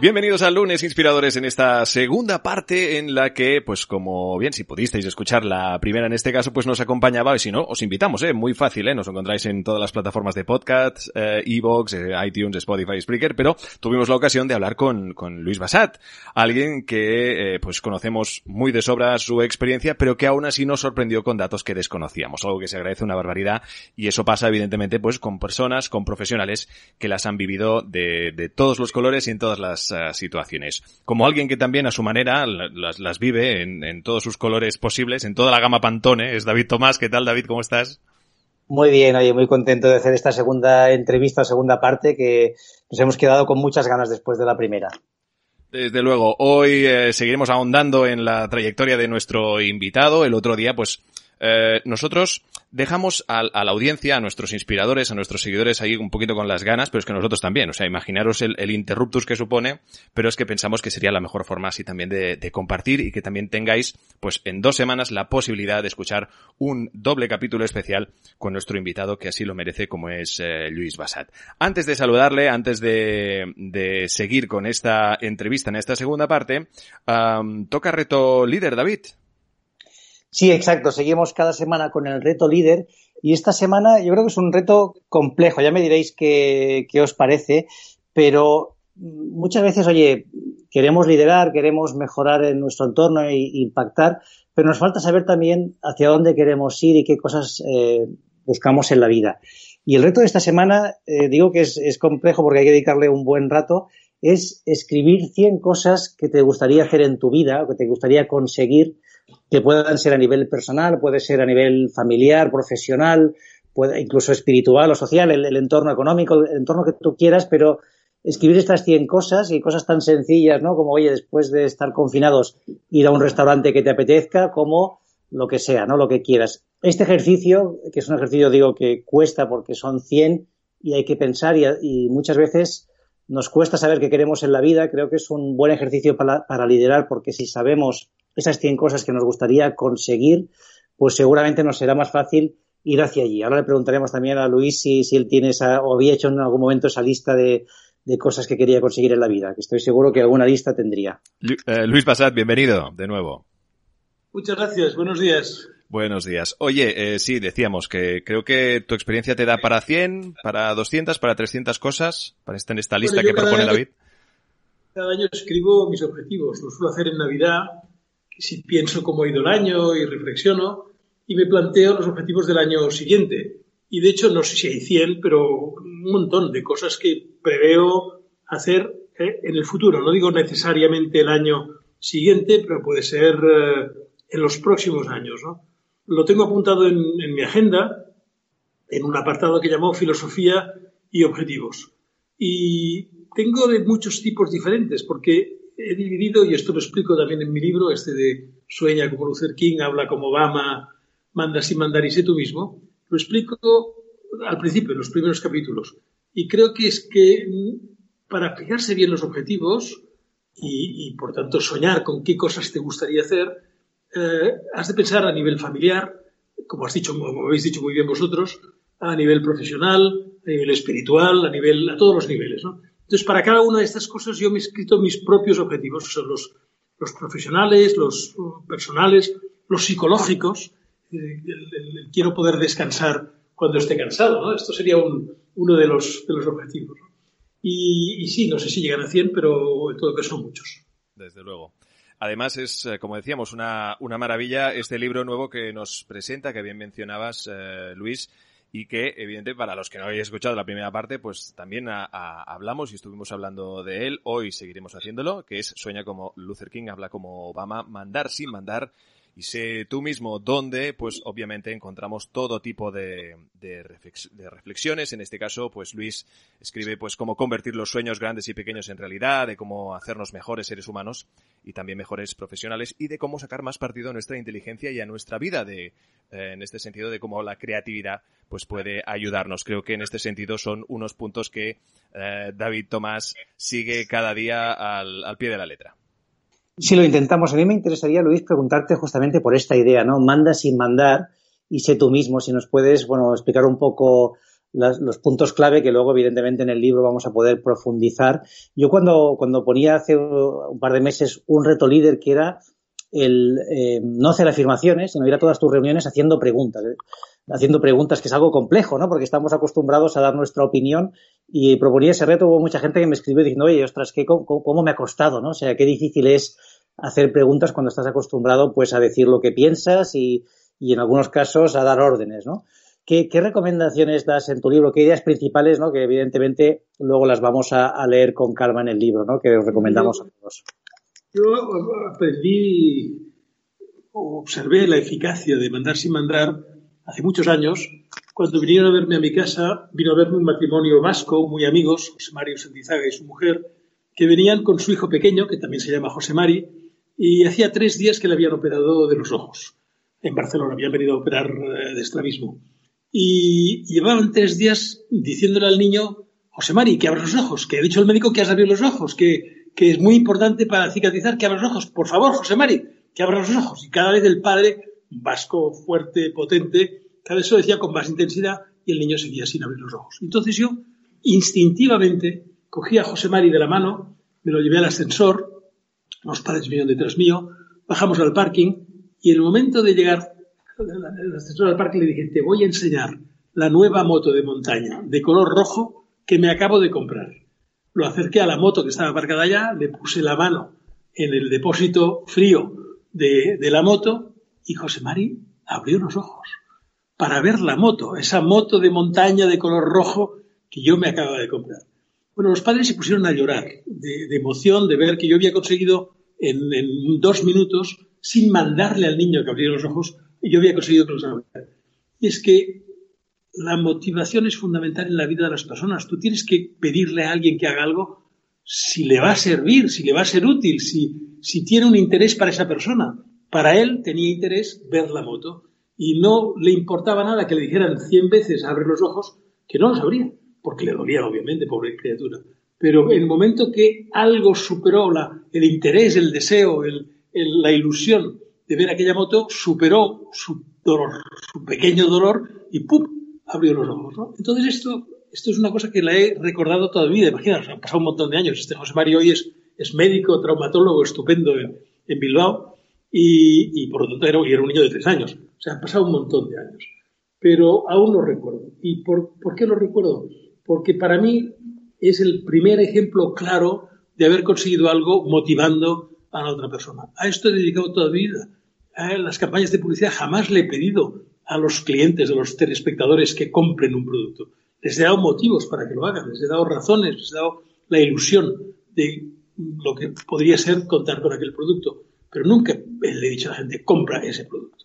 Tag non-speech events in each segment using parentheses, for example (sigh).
Bienvenidos a Lunes Inspiradores en esta segunda parte en la que, pues como bien, si pudisteis escuchar la primera en este caso, pues nos acompañaba, y si no, os invitamos, eh, muy fácil, eh, nos encontráis en todas las plataformas de podcast, eh, Evox, eh, iTunes, Spotify, Spreaker, pero tuvimos la ocasión de hablar con, con Luis Basat, alguien que, eh, pues conocemos muy de sobra su experiencia, pero que aún así nos sorprendió con datos que desconocíamos, algo que se agradece una barbaridad, y eso pasa evidentemente pues con personas, con profesionales que las han vivido de, de todos los colores y en todas las uh, situaciones. Como alguien que también a su manera las, las vive en, en, todos sus colores posibles, en toda la gama Pantone, es David Tomás. ¿Qué tal, David? ¿Cómo estás? Muy bien, oye, muy contento de hacer esta segunda entrevista, segunda parte, que nos hemos quedado con muchas ganas después de la primera. Desde luego, hoy eh, seguiremos ahondando en la trayectoria de nuestro invitado. El otro día, pues, eh, nosotros dejamos a, la audiencia, a nuestros inspiradores, a nuestros seguidores ahí un poquito con las ganas, pero es que nosotros también. O sea, imaginaros el, interruptus que supone, pero es que pensamos que sería la mejor forma así también de, compartir y que también tengáis, pues en dos semanas, la posibilidad de escuchar un doble capítulo especial con nuestro invitado que así lo merece, como es eh, Luis Basat. Antes de saludarle, antes de, de, seguir con esta entrevista en esta segunda parte, toca reto líder, David. Sí, exacto. Seguimos cada semana con el reto líder y esta semana yo creo que es un reto complejo. Ya me diréis qué, qué os parece, pero muchas veces, oye, queremos liderar, queremos mejorar en nuestro entorno e impactar, pero nos falta saber también hacia dónde queremos ir y qué cosas eh, buscamos en la vida. Y el reto de esta semana, eh, digo que es, es, complejo porque hay que dedicarle un buen rato, es escribir 100 cosas que te gustaría hacer en tu vida o que te gustaría conseguir que puedan ser a nivel personal, puede ser a nivel familiar, profesional, puede, incluso espiritual o social, el, entorno económico, el entorno que tú quieras, pero escribir estas 100 cosas y cosas tan sencillas, ¿no? Como, oye, después de estar confinados, ir a un restaurante que te apetezca, como lo que sea, ¿no? Lo que quieras. Este ejercicio, que es un ejercicio, digo, que cuesta porque son 100 y hay que pensar y, y muchas veces nos cuesta saber qué queremos en la vida. Creo que es un buen ejercicio para, para liderar porque si sabemos esas 100 cosas que nos gustaría conseguir, pues seguramente nos será más fácil ir hacia allí. Ahora le preguntaremos también a Luis si, si él tiene esa, o había hecho en algún momento esa lista de, de, cosas que quería conseguir en la vida, que estoy seguro que alguna lista tendría. Eh, Luis Basat, bienvenido de nuevo. Muchas gracias, buenos días. Buenos días. Oye, eh, sí, decíamos que creo que tu experiencia te da para 100, para 200, para 300 cosas, para estar en esta lista bueno, que propone año, David. Cada año escribo mis objetivos, los suelo hacer en Navidad, si pienso cómo ha ido el año y reflexiono y me planteo los objetivos del año siguiente. Y de hecho, no sé si hay 100, pero un montón de cosas que preveo hacer ¿eh? en el futuro. No digo necesariamente el año siguiente, pero puede ser eh, en los próximos años. ¿no? Lo tengo apuntado en, en mi agenda, en un apartado que llamó Filosofía y Objetivos. Y tengo de muchos tipos diferentes, porque he dividido, y esto lo explico también en mi libro, este de Sueña como Luther King, habla como Obama, manda sin mandar y sé tú mismo, lo explico al principio, en los primeros capítulos. Y creo que es que para fijarse bien los objetivos y, y por tanto soñar con qué cosas te gustaría hacer, eh, has de pensar a nivel familiar, como has dicho, como habéis dicho muy bien vosotros, a nivel profesional, a nivel espiritual, a nivel, a todos los niveles, ¿no? Entonces, para cada una de estas cosas yo me he escrito mis propios objetivos, que son los, profesionales, los personales, los psicológicos. Eh, quiero poder descansar cuando esté cansado, ¿no? Esto sería un, uno de los, objetivos. Y, sí, no sé si llegan a 100, pero en todo caso son muchos. Desde luego. Además es, eh, como decíamos, una, una maravilla este libro nuevo que nos presenta, que bien mencionabas, eh, Luis, y que, evidente, para los que no habéis escuchado la primera parte, pues también a, hablamos y estuvimos hablando de él. Hoy seguiremos haciéndolo, que es Sueña como Luther King, habla como Obama, mandar sin mandar. Y sé tú mismo dónde, pues obviamente encontramos todo tipo de, de, reflex, de, reflexiones. En este caso, pues Luis escribe pues cómo convertir los sueños grandes y pequeños en realidad, de cómo hacernos mejores seres humanos y también mejores profesionales y de cómo sacar más partido a nuestra inteligencia y a nuestra vida de, eh, en este sentido de cómo la creatividad pues puede ayudarnos. Creo que en este sentido son unos puntos que eh, David Tomás sigue cada día al, al pie de la letra. Si lo intentamos, a mí me interesaría, Luis, preguntarte justamente por esta idea, ¿no? Manda sin mandar y sé tú mismo. Si nos puedes, bueno, explicar un poco los puntos clave que luego, evidentemente, en el libro vamos a poder profundizar. Yo cuando, cuando ponía hace un par de meses un reto líder que era el eh, no hacer afirmaciones, sino ir a todas tus reuniones haciendo preguntas. ¿eh? Haciendo preguntas, que es algo complejo, ¿no? Porque estamos acostumbrados a dar nuestra opinión y proponía ese reto. Hubo mucha gente que me escribió diciendo, oye, ostras, ¿qué, cómo, cómo, me ha costado, ¿no? O sea, qué difícil es hacer preguntas cuando estás acostumbrado, pues, a decir lo que piensas y, y en algunos casos a dar órdenes, ¿no? ¿Qué, recomendaciones das en tu libro? ¿Qué ideas principales, ¿no? que evidentemente luego las vamos a, leer con calma en el libro, ¿no? que os recomendamos a todos? Yo aprendí, observé la eficacia de mandar sin mandar hace muchos años, cuando vinieron a verme a mi casa, vino a verme un matrimonio vasco, muy amigos, José Mario Santizaga y su mujer, que venían con su hijo pequeño, que también se llama José Mari, y hacía tres días que le habían operado de los ojos. En Barcelona habían venido a operar eh, de estrabismo y llevaban tres días diciéndole al niño, José Mari, que abra los ojos, que ha dicho el médico que has abierto los ojos, que, es muy importante para cicatrizar que abra los ojos. Por favor, José Mari, que abra los ojos. Y cada vez el padre, vasco, fuerte, potente, cada vez lo decía con más intensidad y el niño seguía sin abrir los ojos. Entonces yo, instintivamente, cogí a José Mari de la mano, me lo llevé al ascensor, los padres vinieron detrás mío, bajamos al parking y en el momento de llegar el asesor del parque le dije, te voy a enseñar la nueva moto de montaña de color rojo que me acabo de comprar. Lo acerqué a la moto que estaba aparcada allá, le puse la mano en el depósito frío de, la moto y José Mari abrió los ojos para ver la moto, esa moto de montaña de color rojo que yo me acababa de comprar. Bueno, los padres se pusieron a llorar de, emoción de ver que yo había conseguido en, dos minutos, sin mandarle al niño que abriera los ojos, yo había conseguido que los Y es que la motivación es fundamental en la vida de las personas. Tú tienes que pedirle a alguien que haga algo si le va a servir, si le va a ser útil, si, si tiene un interés para esa persona. Para él tenía interés ver la moto y no le importaba nada que le dijeran cien veces abre los ojos, que no los abría, porque le dolía obviamente, pobre criatura. Pero en el momento que algo superó la, el interés, el deseo, la ilusión de ver aquella moto, superó su dolor, su pequeño dolor y ¡pum! abrió los ojos. Entonces esto, esto es una cosa que la he recordado toda mi vida. Imaginaos, han pasado un montón de años. Este José Mario hoy es, es médico, traumatólogo estupendo en, Bilbao y, por lo tanto era, era, un niño de tres años. O sea, han pasado un montón de años. Pero aún lo recuerdo. ¿Y por, por qué lo recuerdo? Porque para mí es el primer ejemplo claro de haber conseguido algo motivando a la otra persona. A esto he dedicado toda mi vida en las campañas de publicidad jamás le he pedido a los clientes, a los telespectadores que compren un producto. Les he dado motivos para que lo hagan, les he dado razones, les he dado la ilusión de lo que podría ser contar con aquel producto. Pero nunca le he dicho a la gente, compra ese producto.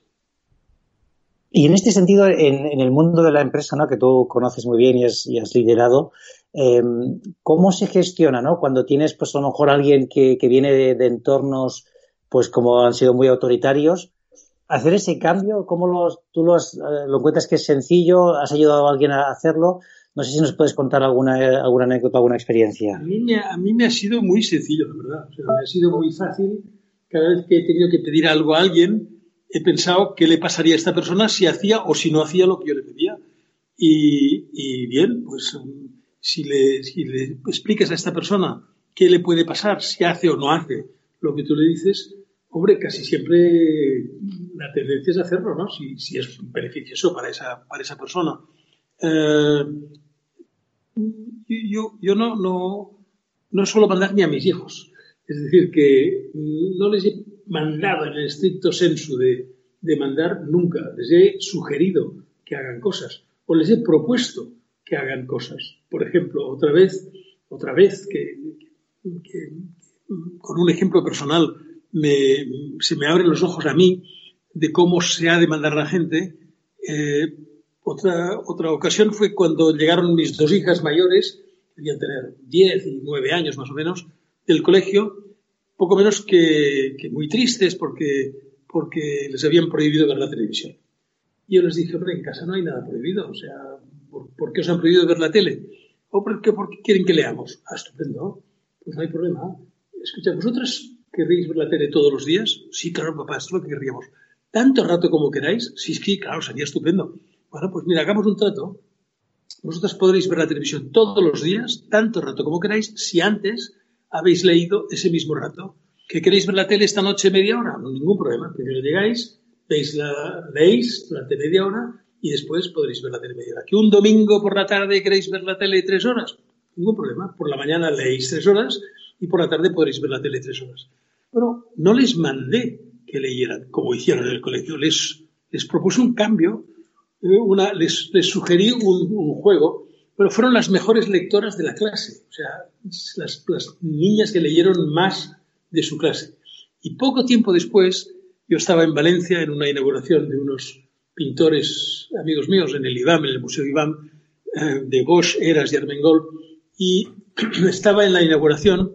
Y en este sentido, en, el mundo de la empresa, ¿no? que tú conoces muy bien y has, liderado, em, ¿cómo se gestiona ¿no? cuando tienes, pues a lo mejor alguien que, viene de entornos pues como han sido muy autoritarios, hacer ese cambio, ¿cómo los, tú los, eh, lo encuentras que es sencillo? ¿Has ayudado a alguien a hacerlo? No sé si nos puedes contar alguna, alguna anécdota, alguna experiencia. A mí, me, a mí me ha sido muy sencillo, la verdad. O sea, me ha sido muy fácil. Cada vez que he tenido que pedir algo a alguien, he pensado qué le pasaría a esta persona si hacía o si no hacía lo que yo le pedía. Y, bien, pues si le, si explicas a esta persona qué le puede pasar, si hace o no hace lo que tú le dices, Hombre, casi siempre la tendencia es hacerlo, ¿no? Si, es beneficioso para esa, para esa persona. Eh, yo, yo no, no, no suelo mandar ni a mis hijos. Es decir, que no les mandado en el estricto senso de, de mandar nunca. Les he sugerido que hagan cosas o les he propuesto que hagan cosas. Por ejemplo, otra vez, otra vez que, con un ejemplo personal, se me abren los ojos a mí de cómo se ha de mandar la gente. Eh, otra, otra ocasión fue cuando llegaron mis dos hijas mayores, debían tener 10 y 9 años más o menos, del colegio, poco menos que, muy tristes porque, porque les habían prohibido ver la televisión. Y yo les dije, hombre, en casa no hay nada prohibido, o sea, ¿por, qué os han prohibido ver la tele? ¿O por qué, quieren que leamos? Ah, estupendo, pues no hay problema. Escucha, vosotras ¿Querréis ver la tele todos los días? Sí, claro, papá, eso es lo que querríamos. ¿Tanto rato como queráis? Sí, sí, claro, sería estupendo. Bueno, pues mira, hagamos un trato. Vosotros podréis ver la televisión todos los días, tanto rato como queráis, si antes habéis leído ese mismo rato. ¿Que queréis ver la tele esta noche media hora? No, ningún problema. Primero llegáis, veis la, leéis durante media hora y después podréis ver la tele media hora. ¿Que un domingo por la tarde queréis ver la tele tres horas? Ningún problema. Por la mañana leéis tres horas y por la tarde podréis ver la tele tres horas. Bueno, no les mandé que leyeran, como hicieron en el colegio. Les, les propuse un cambio, eh, una, les, sugerí un, juego, pero fueron las mejores lectoras de la clase. O sea, las, niñas que leyeron más de su clase. Y poco tiempo después, yo estaba en Valencia en una inauguración de unos pintores amigos míos en el IBAM, en el Museo IBAM, eh, de Bosch, Eras y Armengol, y (clears throat) estaba en la inauguración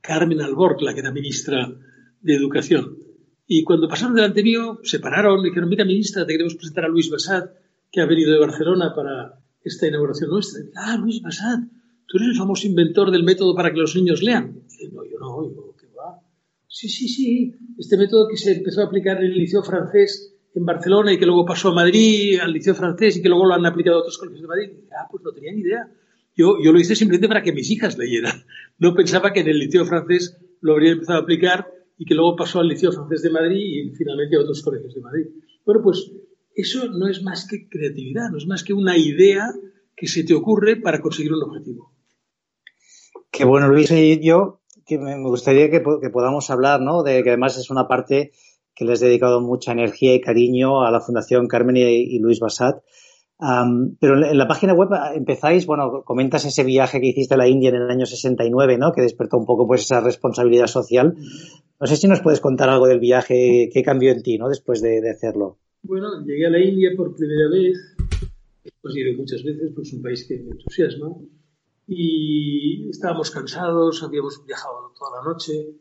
Carmen Alborg, la que era ministra de Educación. Y cuando pasaron delante mío, se pararon y dijeron, mira, ministra, te queremos presentar a Luis Bassat, que ha venido de Barcelona para esta inauguración nuestra. Ah, Luis Bassat, tú eres el famoso inventor del método para que los niños lean. No, yo no, yo, ¿qué va? Sí, sí, sí, este método que se empezó a aplicar en el liceo francés en Barcelona y que luego pasó a Madrid, al liceo francés y que luego lo han aplicado a otros colegios de Madrid. Ah, pues no tenía ni idea. Yo, yo lo hice simplemente para que mis hijas leyeran. No pensaba que en el liceo francés lo habría empezado a aplicar y que luego pasó al liceo francés de Madrid y finalmente a otros colegios de Madrid. Bueno, pues eso no es más que creatividad, no es más que una idea que se te ocurre para conseguir un objetivo. Qué bueno, Luis. Y yo que me gustaría que, podamos hablar, ¿no? De que además es una parte que le has dedicado mucha energía y cariño a la Fundación Carmen y, Luis Bassat. Um, pero en la página web empezáis, bueno, comentas ese viaje que hiciste a la India en el año 69, ¿no? Que despertó un poco pues esa responsabilidad social. No sé si nos puedes contar algo del viaje, qué cambió en ti, ¿no? Después de, de hacerlo. Bueno, llegué a la India por primera vez, después de ir muchas veces, pues es un país que me entusiasma. Y estábamos cansados, habíamos viajado toda la noche.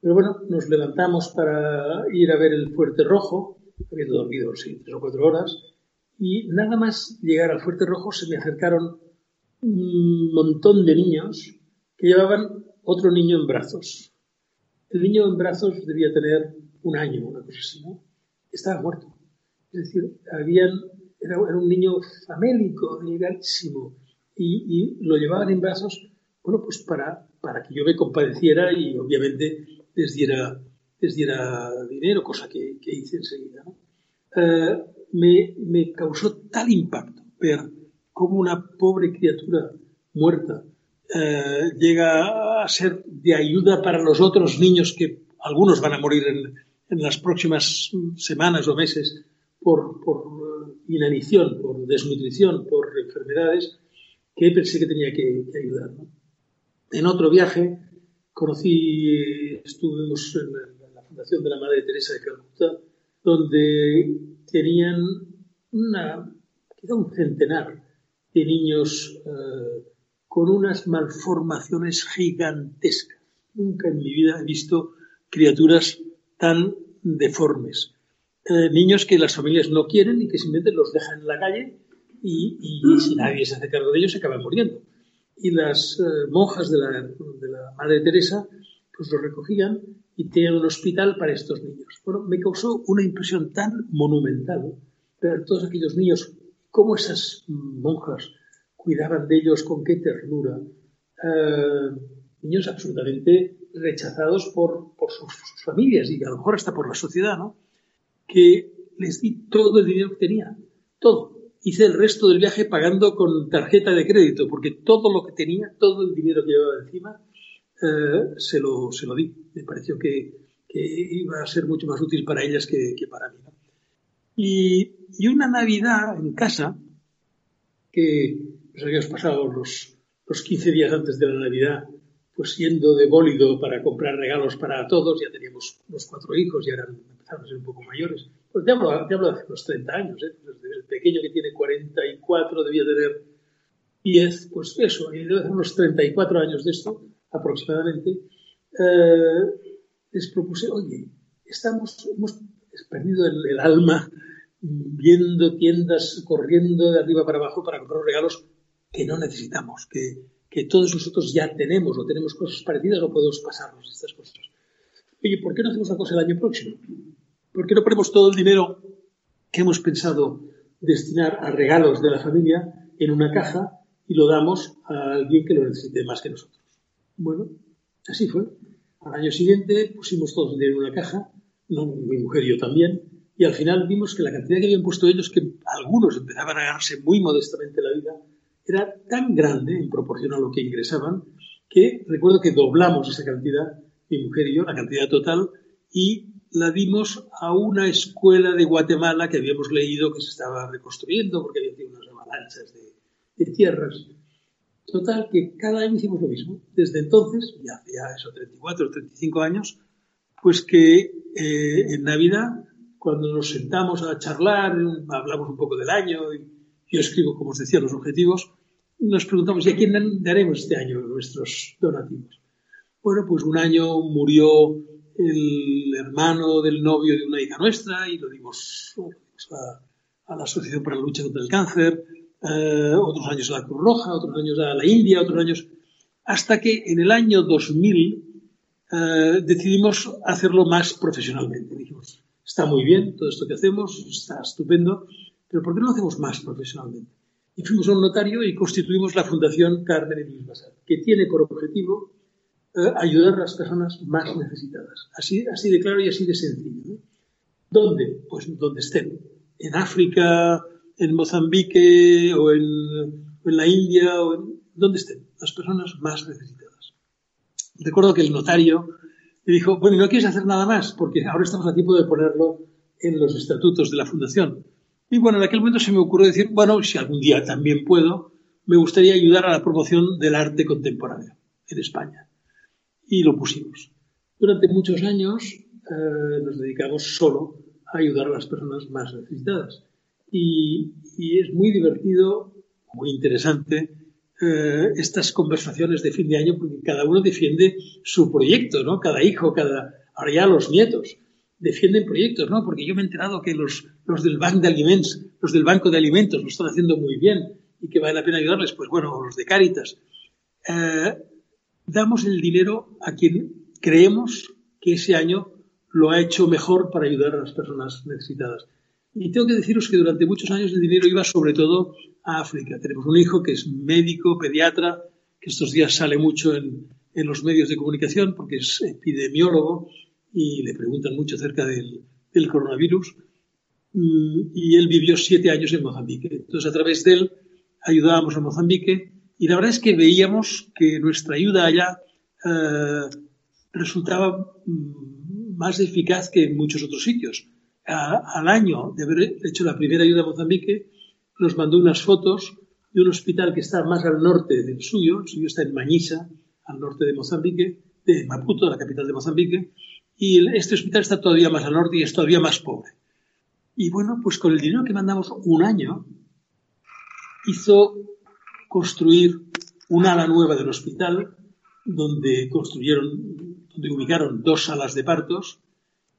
Pero bueno, nos levantamos para ir a ver el Fuerte Rojo, habiendo dormido, tres o cuatro horas y nada más llegar al Fuerte Rojo se me acercaron un montón de niños que llevaban otro niño en brazos. El niño en brazos debía tener un año, una cosa así, ¿no? Estaba muerto. Es decir, habían, era, un niño famélico, delgadísimo, y, y, lo llevaban en brazos, bueno, pues para, para que yo me compadeciera y obviamente les diera, les diera dinero, cosa que, que hice enseguida, ¿no? Eh, me, me causó tal impacto ver cómo una pobre criatura muerta eh, llega a ser de ayuda para los otros niños que algunos van a morir en, en las próximas semanas o meses por, por, inanición, por desnutrición, por enfermedades, que pensé que tenía que, que ayudar. ¿no? En otro viaje conocí, estuvimos en la Fundación de la Madre Teresa de Calcuta, donde tenían una, quizá un centenar de niños eh, con unas malformaciones gigantescas. Nunca en mi vida he visto criaturas tan deformes. Eh, niños que las familias no quieren y que simplemente los dejan en la calle y, y, si nadie se hace cargo de ellos se acaban muriendo. Y las eh, monjas de la, de la Madre Teresa pues los recogían y tenían un hospital para estos niños. Bueno, me causó una impresión tan monumental ver todos aquellos niños, cómo esas monjas cuidaban de ellos, con qué ternura. Eh, niños absolutamente rechazados por, por sus, sus, familias y a lo mejor hasta por la sociedad, ¿no? Que les di todo el dinero que tenía, todo. Hice el resto del viaje pagando con tarjeta de crédito, porque todo lo que tenía, todo el dinero que llevaba encima, eh, se, lo, se lo di. Me pareció que, que, iba a ser mucho más útil para ellas que, que para mí. Y, y, una Navidad en casa, que nos habíamos pasado los, los 15 días antes de la Navidad, pues yendo de bólido para comprar regalos para todos, ya teníamos los cuatro hijos, ya eran, un poco mayores. Pues te hablo, te hablo de hace unos 30 años, ¿eh? El pequeño que tiene 44 debía tener 10, pues eso, debe hacer unos 34 años de esto, aproximadamente, eh, les propuse, oye, estamos, hemos perdido el, alma viendo tiendas, corriendo de arriba para abajo para comprar regalos que no necesitamos, que, que todos nosotros ya tenemos o tenemos cosas parecidas o podemos pasarnos estas cosas. oye, ¿por qué no hacemos la cosa el año próximo? ¿Por qué no ponemos todo el dinero que hemos pensado destinar a regalos de la familia en una caja y lo damos a alguien que lo necesite más que nosotros? Bueno, así fue. Al año siguiente pusimos todos el dinero en una caja, mi mujer y yo también, y al final vimos que la cantidad que habían puesto ellos, que algunos empezaban a ganarse muy modestamente la vida, era tan grande en proporción a lo que ingresaban, que recuerdo que doblamos esa cantidad, mi mujer y yo, la cantidad total, y la dimos a una escuela de Guatemala que habíamos leído que se estaba reconstruyendo porque había tenido unas avalanchas de, tierras. Total, que cada año hicimos lo mismo. Desde entonces, ya hace eso, 34 o 35 años, pues que eh, en Navidad, cuando nos sentamos a charlar, hablamos un poco del año, y yo escribo, como os decía, los objetivos, nos preguntamos, ¿y a quién daremos este año nuestros donativos? Bueno, pues un año murió el hermano del novio de una hija nuestra y lo dimos a, la Asociación para la Lucha contra el Cáncer, eh, otros años a la Cruz Roja, otros años a la India, otros años, hasta que en el año 2000 eh, decidimos hacerlo más profesionalmente. Dijimos, está muy bien todo esto que hacemos, está estupendo, pero ¿por qué no lo hacemos más profesionalmente? Y fuimos a un notario y constituimos la Fundación Carmen y Luis Basal, que tiene por objetivo eh, ayudar a las personas más necesitadas. Así, así de claro y así de sencillo. ¿Dónde? Pues donde estén. En África, en Mozambique o en, la India o en donde estén. Las personas más necesitadas. Recuerdo que el notario me dijo, bueno, ¿y no quieres hacer nada más? Porque ahora estamos a tiempo de ponerlo en los estatutos de la fundación. Y bueno, en aquel momento se me ocurrió decir, bueno, si algún día también puedo, me gustaría ayudar a la promoción del arte contemporáneo en España y lo pusimos. Durante muchos años eh, nos dedicamos solo a ayudar a las personas más necesitadas. Y, es muy divertido, muy interesante, eh, estas conversaciones de fin de año, porque cada uno defiende su proyecto, ¿no? Cada hijo, cada, ahora ya los nietos, defienden proyectos, ¿no? Porque yo me he enterado que los, los del Banco de Alimentos, los del Banco de Alimentos lo están haciendo muy bien y que vale la pena ayudarles, pues bueno, los de Cáritas. Eh, damos el dinero a quien creemos que ese año lo ha hecho mejor para ayudar a las personas necesitadas. Y tengo que deciros que durante muchos años el dinero iba sobre todo a África. Tenemos un hijo que es médico, pediatra, que estos días sale mucho en, los medios de comunicación porque es epidemiólogo y le preguntan mucho acerca del, del coronavirus. Mm, y él vivió siete años en Mozambique. Entonces, a través de él ayudábamos a Mozambique y la verdad es que veíamos que nuestra ayuda allá eh, resultaba mm, más eficaz que en muchos otros sitios. al año de haber hecho la primera ayuda a Mozambique, nos mandó unas fotos de un hospital que está más al norte del suyo, el suyo está en Mañisa, al norte de Mozambique, de Maputo, la capital de Mozambique, y este hospital está todavía más al norte y es todavía más pobre. Y bueno, pues con el dinero que mandamos un año, hizo construir una ala nueva del hospital donde construyeron, donde ubicaron dos salas de partos,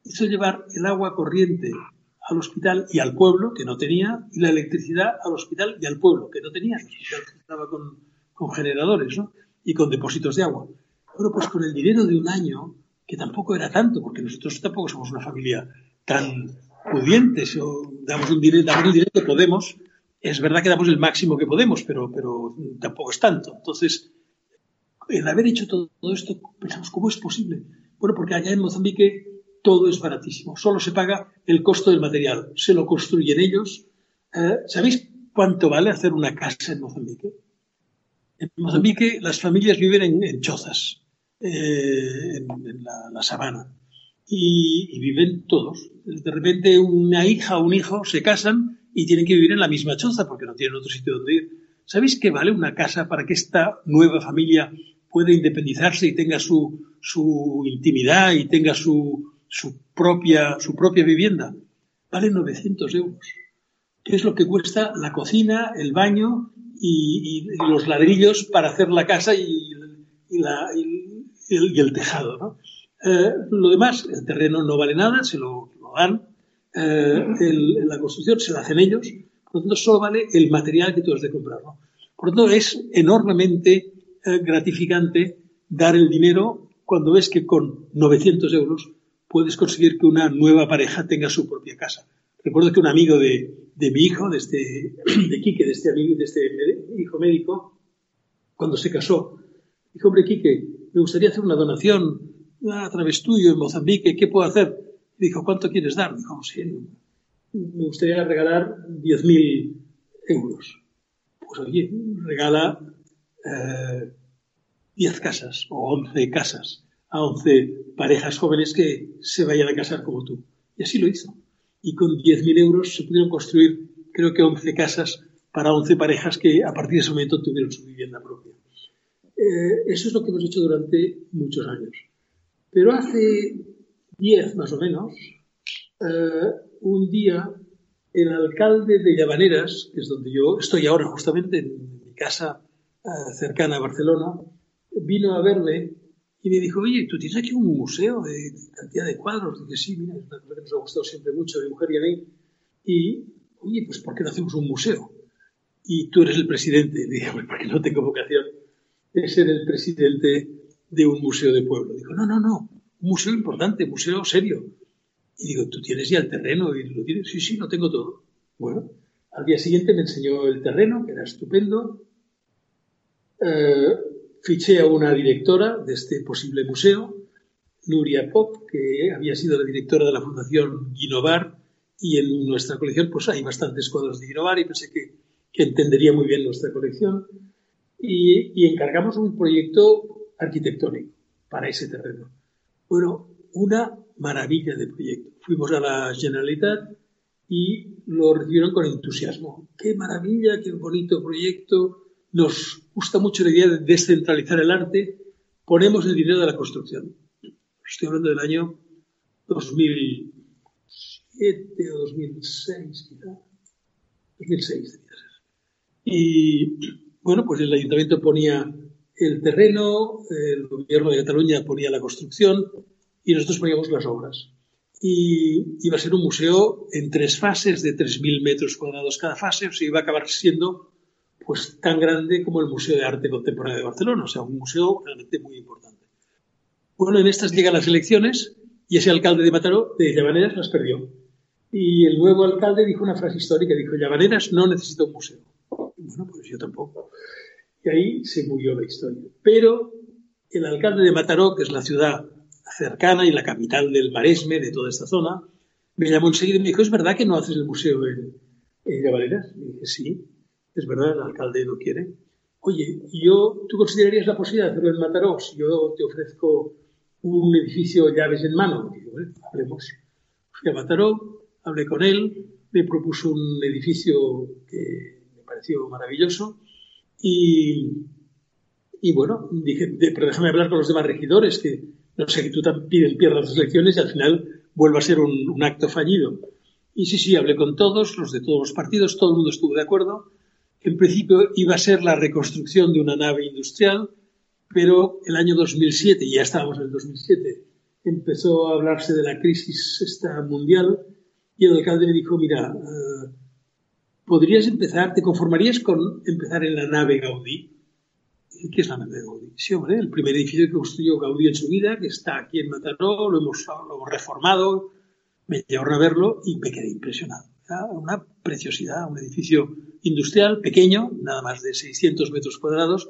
hizo llevar el agua corriente al hospital y al pueblo, que no tenía, y la electricidad al hospital y al pueblo, que no tenía. El hospital estaba con, con generadores ¿no? y con depósitos de agua. Bueno, pues con el dinero de un año, que tampoco era tanto, porque nosotros tampoco somos una familia tan pudientes, o damos un dinero, damos un dinero que podemos, es verdad que damos el máximo que podemos, pero, tampoco es tanto. Entonces, el haber hecho todo, esto, pensamos, ¿cómo es posible? Bueno, porque allá en Mozambique todo es baratísimo, solo se paga el costo del material, se lo construyen ellos. Eh, ¿Sabéis cuánto vale hacer una casa en Mozambique? En Mozambique las familias viven en, chozas, eh, en, la, sabana, y, y, viven todos. De repente una hija o un hijo se casan y tienen que vivir en la misma choza porque no tienen otro sitio donde ir. ¿Sabéis qué vale una casa para que esta nueva familia pueda independizarse y tenga su, su intimidad y tenga su, su, propia, su propia vivienda? Vale 900 euros. ¿Qué es lo que cuesta la cocina, el baño y, los ladrillos para hacer la casa y, la, el, el, tejado? ¿no? Eh, lo demás, el terreno no vale nada, se lo dan eh, la construcción se la hacen ellos, por lo tanto solo vale el material que tú has de comprar. Por lo tanto es enormemente eh, gratificante dar el dinero cuando ves que con 900 euros puedes conseguir que una nueva pareja tenga su propia casa. Recuerdo que un amigo de, mi hijo, de, este, (clears throat) de Quique, de este, amigo, de este hijo médico, cuando se casó, dijo, hombre, Quique, me gustaría hacer una donación a través tuyo en Mozambique, ¿qué puedo hacer? Dijo, ¿cuánto quieres dar? Dijo, sí, me gustaría regalar 10.000 euros. Pues oye, regala 10 eh, casas o 11 casas a 11 parejas jóvenes que se vayan a casar como tú. Y así lo hizo. Y con 10.000 euros se pudieron construir, creo que 11 casas para 11 parejas que a partir de ese momento tuvieron su vivienda propia. Eh, eso es lo que hemos hecho durante muchos años. Pero hace 10 más o menos, eh, un día el alcalde de Llavaneras, que es donde yo estoy ahora justamente, en mi casa eh, cercana a Barcelona, vino a verme y me dijo, oye, ¿tú tienes aquí un museo de cantidad de cuadros? Dije, sí, mira, es una cosa que nos ha gustado siempre mucho, de mujer y a mí. Y, oye, pues ¿por qué no hacemos un museo? Y tú eres el presidente. (laughs) Dije, pues porque no tengo vocación de ser el presidente de un museo de pueblo. Dijo, no, no, no, un museo importante, museo serio. Y digo, ¿tú tienes ya el terreno? Y lo tienes, sí, sí, lo tengo todo. Bueno, al día siguiente me enseñó el terreno, que era estupendo. Eh, fiché a una directora de este posible museo, Nuria Pop, que había sido la directora de la Fundación Guinovar, y en nuestra colección pues hay bastantes cuadros de Guinovar y pensé que, que entendería muy bien nuestra colección. Y, y encargamos un proyecto arquitectónico para ese terreno. Bueno, una maravilla de proyecto. Fuimos a la Generalitat y lo recibieron con entusiasmo. ¡Qué maravilla, qué bonito proyecto! Nos gusta mucho la idea de descentralizar el arte. Ponemos el dinero de la construcción. Estoy hablando del año 2007 o 2006, quizá. 2006 ser. Y bueno, pues el ayuntamiento ponía el terreno, el gobierno de Cataluña ponía la construcción, y nosotros poníamos las obras. Y iba a ser un museo en tres fases de 3.000 metros cuadrados cada fase, o sea, iba a acabar siendo pues tan grande como el Museo de Arte Contemporáneo de Barcelona, o sea, un museo realmente muy importante. Bueno, en estas llegan las elecciones y ese alcalde de Mataró, de Llavaneras, las perdió. Y el nuevo alcalde dijo una frase histórica, dijo, Llavaneras no necesita un museo. bueno, pues yo tampoco. Y ahí se murió la historia. Pero el alcalde de Mataró, que es la ciudad cercana y la capital del Maresme, de toda esta zona, me llamó enseguida y me dijo, ¿es verdad que no haces el museo en, en? Y dije, sí, es verdad, el alcalde lo quiere. Oye, yo, ¿tú considerarías la posibilidad de hacerlo en Mataró si yo te ofrezco un edificio llaves en mano? Y bueno, hablemos. Fui a Mataró, hablé con él, me propuso un edificio que me pareció maravilloso y, y bueno, dije, pero déjame hablar con los demás regidores que no sé que tú también pierdas las elecciones y al final vuelva a ser un, acto fallido. Y sí, sí, hablé con todos, los de todos los partidos, todo el mundo estuvo de acuerdo. En principio iba a ser la reconstrucción de una nave industrial, pero el año 2007, ya estábamos en el 2007, empezó a hablarse de la crisis esta mundial y el alcalde me dijo, mira, eh, ¿podrías empezar, te conformarías con empezar en la nave Gaudí? ¿Qué es la nave Gaudí? Sí, hombre, el primer edificio que construyó Gaudí en su vida, que está aquí en Mataró, lo hemos, reformado, me llevaron a verlo y me quedé impresionado. una preciosidad, un edificio industrial pequeño, nada más de 600 metros cuadrados,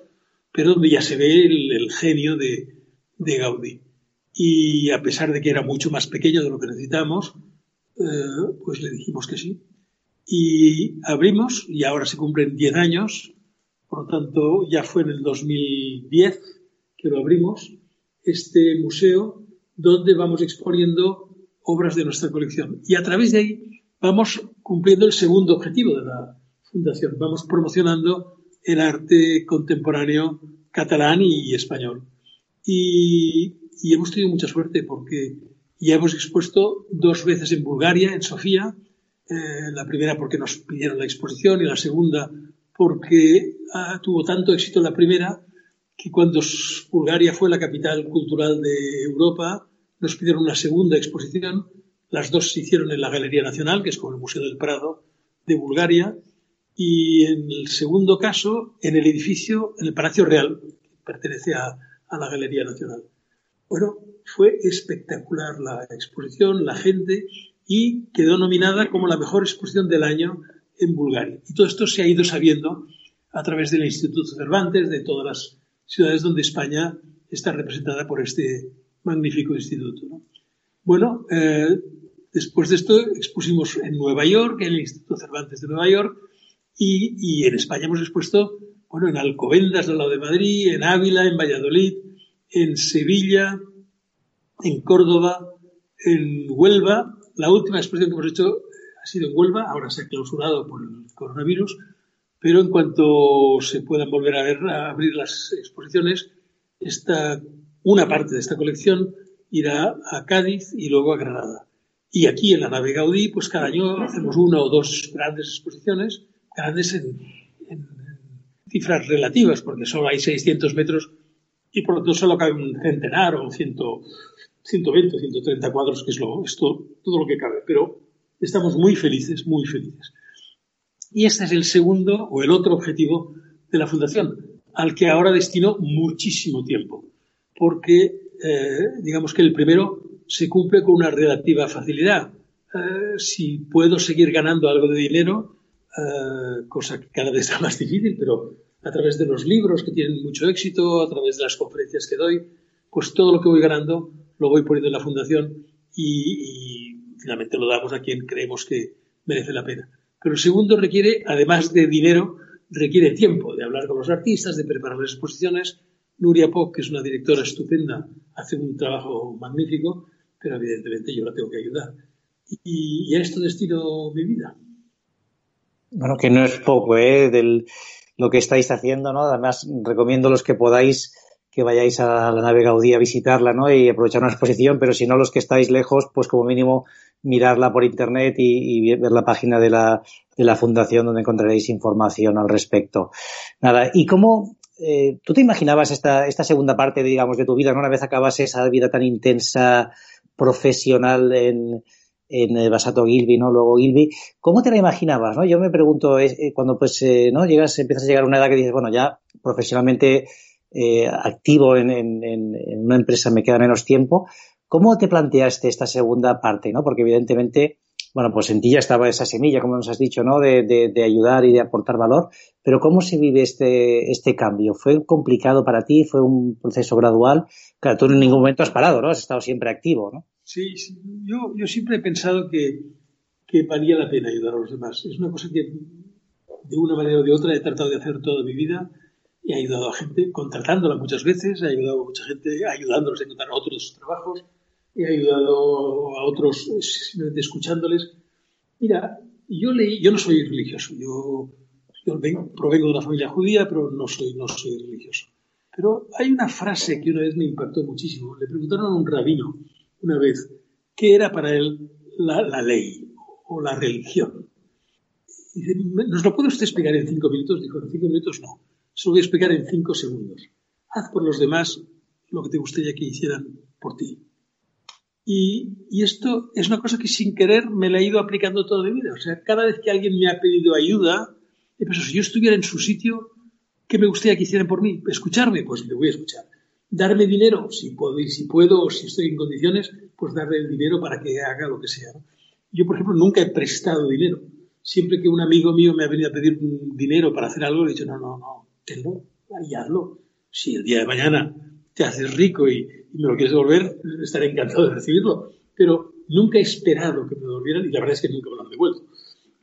pero donde ya se ve el, genio de, de, Gaudí. Y a pesar de que era mucho más pequeño de lo que necesitamos, eh, pues le dijimos que sí. Y abrimos, y ahora se cumplen 10 años, por lo tanto, ya fue en el 2010 que lo abrimos, este museo, donde vamos exponiendo obras de nuestra colección. Y a través de ahí vamos cumpliendo el segundo objetivo de la Fundación. Vamos promocionando el arte contemporáneo catalán y español. Y, hemos tenido mucha suerte porque ya hemos expuesto dos veces en Bulgaria, en Sofía, eh, la primera porque nos pidieron la exposición y la segunda porque ah, tuvo tanto éxito la primera que cuando Bulgaria fue la capital cultural de Europa, nos pidieron una segunda exposición. Las dos se hicieron en la Galería Nacional, que es como el Museo del Prado de Bulgaria, y en el segundo caso, en el edificio, en el Palacio Real, que pertenece a, a la Galería Nacional. Bueno, fue espectacular la exposición, la gente, y quedó nominada como la mejor exposición del año en Bulgaria. Y todo esto se ha ido sabiendo a través del Instituto Cervantes, de todas las ciudades donde España está representada por este magnífico instituto. Bueno, eh, después de esto expusimos en Nueva York, en el Instituto Cervantes de Nueva York, y, y en España hemos expuesto bueno, en Alcobendas, al lado de Madrid, en Ávila, en Valladolid, en Sevilla, en Córdoba, en Huelva. La última exposición que hemos hecho ha sido en Huelva, ahora se ha clausurado por el coronavirus, pero en cuanto se puedan volver a, ver, abrir las exposiciones, esta, una parte de esta colección irá a Cádiz y luego a Granada. Y aquí en la nave Gaudí, pues cada año hacemos una o dos grandes exposiciones, grandes en, en cifras relativas, porque solo hay 600 metros y por lo tanto solo cabe un centenar o 100, 120, 130 cuadros, que es, lo, todo lo que cabe. Pero estamos muy felices, muy felices. Y este es el segundo o el otro objetivo de la Fundación, al que ahora destino muchísimo tiempo, porque eh, digamos que el primero se cumple con una relativa facilidad. Eh, si puedo seguir ganando algo de dinero, eh, cosa que cada vez está más difícil, pero a través de los libros que tienen mucho éxito, a través de las conferencias que doy, pues todo lo que voy ganando lo voy poniendo en la fundación y, finalmente lo damos a quien creemos que merece la pena. Pero el segundo requiere, además de dinero, requiere tiempo de hablar con los artistas, de preparar las exposiciones. Nuria Poc, que es una directora estupenda, hace un trabajo magnífico, pero evidentemente yo la tengo que ayudar. Y, y a esto destino mi vida. Bueno, que no es poco, ¿eh? Del, lo que estáis haciendo, ¿no? Además, recomiendo los que podáis que vayáis a la nave Gaudí a visitarla, ¿no? Y aprovechar una exposición, pero si no, los que estáis lejos, pues como mínimo mirarla por internet y, ver la página de la, de la fundación donde encontraréis información al respecto. Nada, ¿y cómo, eh, tú te imaginabas esta, esta segunda parte, digamos, de tu vida, ¿no? Una vez acabas esa vida tan intensa profesional en, en el Basato Gilby, ¿no? Luego Gilby. ¿Cómo te la imaginabas, no? Yo me pregunto, eh, cuando pues, eh, ¿no? Llegas, empiezas a llegar a una edad que dices, bueno, ya profesionalmente eh, activo en, en, en, una empresa me queda menos tiempo. ¿Cómo te planteaste esta segunda parte, no? Porque evidentemente, bueno, pues en ti ya estaba esa semilla, como nos has dicho, ¿no? De, de, de ayudar y de aportar valor. Pero ¿cómo se vive este, este cambio? ¿Fue complicado para ti? ¿Fue un proceso gradual? Claro, tú en ningún momento has parado, ¿no? Has estado siempre activo, ¿no? Sí, Yo, yo siempre he pensado que, que valía la pena ayudar a los demás. Es una cosa que de una manera o de otra he tratado de hacer toda mi vida. He ayudado a gente contratándola muchas veces, he ayudado a mucha gente ayudándolos a encontrar otros trabajos, he ayudado a otros simplemente escuchándoles. Mira, yo leí, yo no soy religioso, yo, yo provengo de una familia judía, pero no soy, no soy religioso. Pero hay una frase que una vez me impactó muchísimo. Le preguntaron a un rabino una vez qué era para él la, ley o la religión. Dice, ¿nos lo puede usted explicar en cinco minutos? Dijo, en cinco minutos no. Se lo voy a explicar en cinco segundos. Haz por los demás lo que te gustaría que hicieran por ti. Y, esto es una cosa que sin querer me la he ido aplicando toda mi vida. O sea, cada vez que alguien me ha pedido ayuda, he pensado, si yo estuviera en su sitio, ¿qué me gustaría que hicieran por mí? ¿Escucharme? Pues le voy a escuchar darme dinero, si puedo, y si puedo, o si estoy en condiciones, pues darle el dinero para que haga lo que sea. Yo, por ejemplo, nunca he prestado dinero. Siempre que un amigo mío me ha venido a pedir dinero para hacer algo, le he dicho, no, no, no, tenlo y hazlo. Si el día de mañana te haces rico y, me lo quieres devolver, estaré encantado de recibirlo. Pero nunca he esperado que me devolvieran y la verdad es que nunca me lo han devuelto.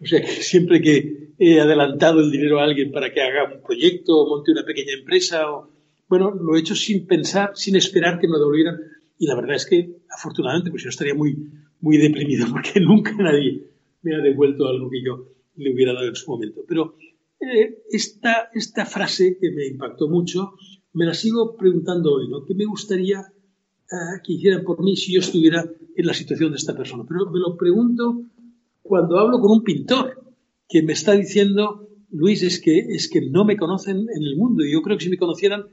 O sea que siempre que he adelantado el dinero a alguien para que haga un proyecto o monte una pequeña empresa o, bueno, lo he hecho sin pensar, sin esperar que me lo devolvieran. Y la verdad es que, afortunadamente, pues yo estaría muy, muy deprimido (laughs) porque nunca nadie me ha devuelto algo que yo le hubiera dado en su momento. Pero eh, esta, frase que me impactó mucho, me la sigo preguntando hoy, ¿no? ¿Qué me gustaría uh, que hicieran por mí si yo estuviera en la situación de esta persona? Pero me lo pregunto cuando hablo con un pintor que me está diciendo, Luis, es que, es que no me conocen en el mundo y yo creo que si me conocieran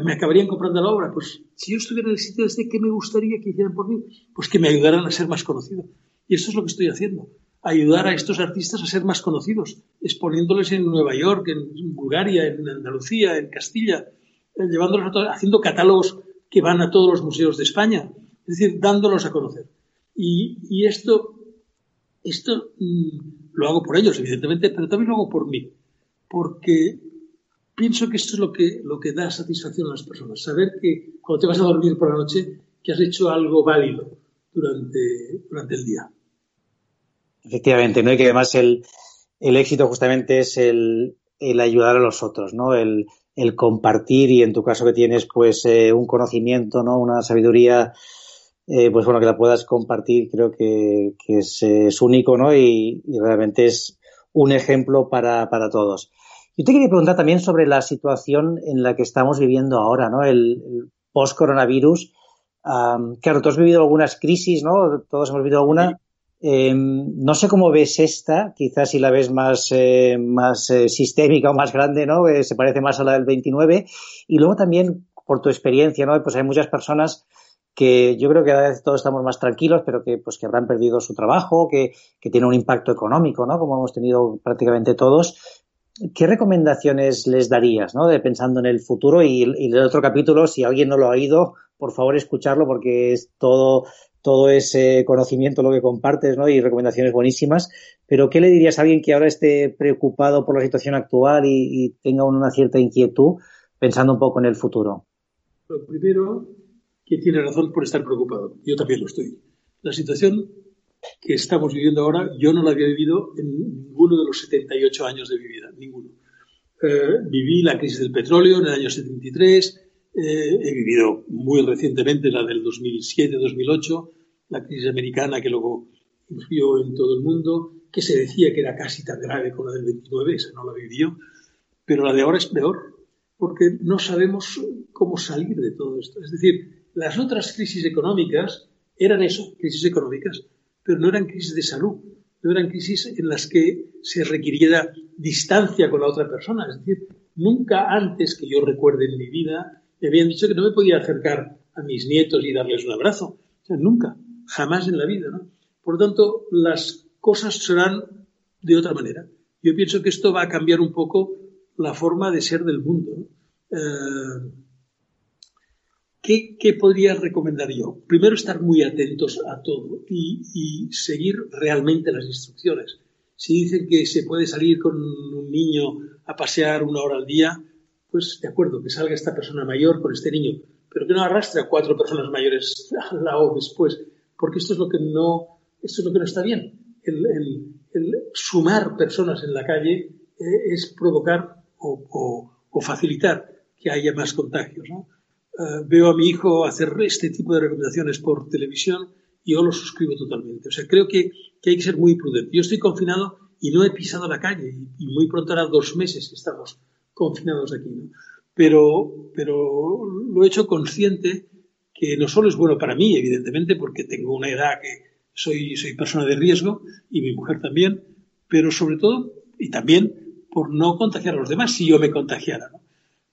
me acabarían comprando la obra. Pues si yo estuviera en el sitio este, ¿qué me gustaría que hicieran por mí? Pues que me ayudaran a ser más conocido. Y esto es lo que estoy haciendo. Ayudar a estos artistas a ser más conocidos, exponiéndoles en Nueva York, en Bulgaria, en Andalucía, en Castilla, eh, llevándolos a haciendo catálogos que van a todos los museos de España, es decir, dándolos a conocer. Y, esto, esto mm, lo hago por ellos, evidentemente, pero también lo hago por mí, porque pienso que esto es lo que, lo que da satisfacción a las personas, saber que cuando te vas a dormir por la noche, que has hecho algo válido durante, durante el día. Efectivamente, ¿no? Y que además el, el éxito justamente es el, el, ayudar a los otros, ¿no? El, el, compartir y en tu caso que tienes pues eh, un conocimiento, ¿no? Una sabiduría, eh, pues bueno, que la puedas compartir creo que, que es, es, único, ¿no? Y, y, realmente es un ejemplo para, para todos. Yo te quería preguntar también sobre la situación en la que estamos viviendo ahora, ¿no? El, el post-coronavirus. Um, claro, tú has vivido algunas crisis, ¿no? Todos hemos vivido alguna. Eh, no sé cómo ves esta, quizás si la ves más, eh, más eh, sistémica o más grande, ¿no? Eh, se parece más a la del 29. Y luego también, por tu experiencia, ¿no? Pues hay muchas personas que yo creo que cada vez todos estamos más tranquilos, pero que, pues, que habrán perdido su trabajo, que, que tiene un impacto económico, ¿no? Como hemos tenido prácticamente todos. ¿Qué recomendaciones les darías, ¿no? De pensando en el futuro y, y el otro capítulo, si alguien no lo ha oído, por favor escucharlo porque es todo todo ese conocimiento lo que compartes ¿no? y recomendaciones buenísimas. Pero, ¿qué le dirías a alguien que ahora esté preocupado por la situación actual y, tenga una cierta inquietud pensando un poco en el futuro? Primero, que tiene razón por estar preocupado. Yo también lo estoy. La situación que estamos viviendo ahora, yo no la había vivido en ninguno de los 78 años de mi vida, ninguno. Eh, viví la crisis del petróleo en el año 73, eh, he vivido muy recientemente la del 2007-2008, la crisis americana que luego influyó en todo el mundo, que se decía que era casi tan grave como la del 29, esa no la vivió, pero la de ahora es peor, porque no sabemos cómo salir de todo esto. Es decir, las otras crisis económicas eran eso, crisis económicas, pero no eran crisis de salud, no eran crisis en las que se requiriera distancia con la otra persona. Es decir, nunca antes que yo recuerde en mi vida me habían dicho que no me podía acercar a mis nietos y darles un abrazo. O sea, nunca, jamás en la vida. Por lo tanto, las cosas serán de otra manera. Yo pienso que esto va a cambiar un poco la forma de ser del mundo. Eh, ¿qué, ¿qué, podría recomendar yo? Primero, estar muy atentos a todo y, y, seguir realmente las instrucciones. Si dicen que se puede salir con un niño a pasear una hora al día, pues de acuerdo, que salga esta persona mayor con este niño, pero que no arrastre a cuatro personas mayores (laughs) al lado después, porque esto es lo que no, esto es lo que no está bien. El, sumar personas en la calle eh, es provocar o, o, facilitar que haya más contagios. Uh, veo a mi hijo hacer este tipo de recomendaciones por televisión y yo lo suscribo totalmente. O sea, creo que, que hay que ser muy prudente. Yo estoy confinado y no he pisado la calle y, y muy pronto hará dos meses que estamos confinados aquí. ¿no? Pero, pero lo he hecho consciente que no solo es bueno para mí, evidentemente, porque tengo una edad que soy, soy persona de riesgo y mi mujer también, pero sobre todo, y también por no contagiar a los demás si yo me contagiara. ¿no?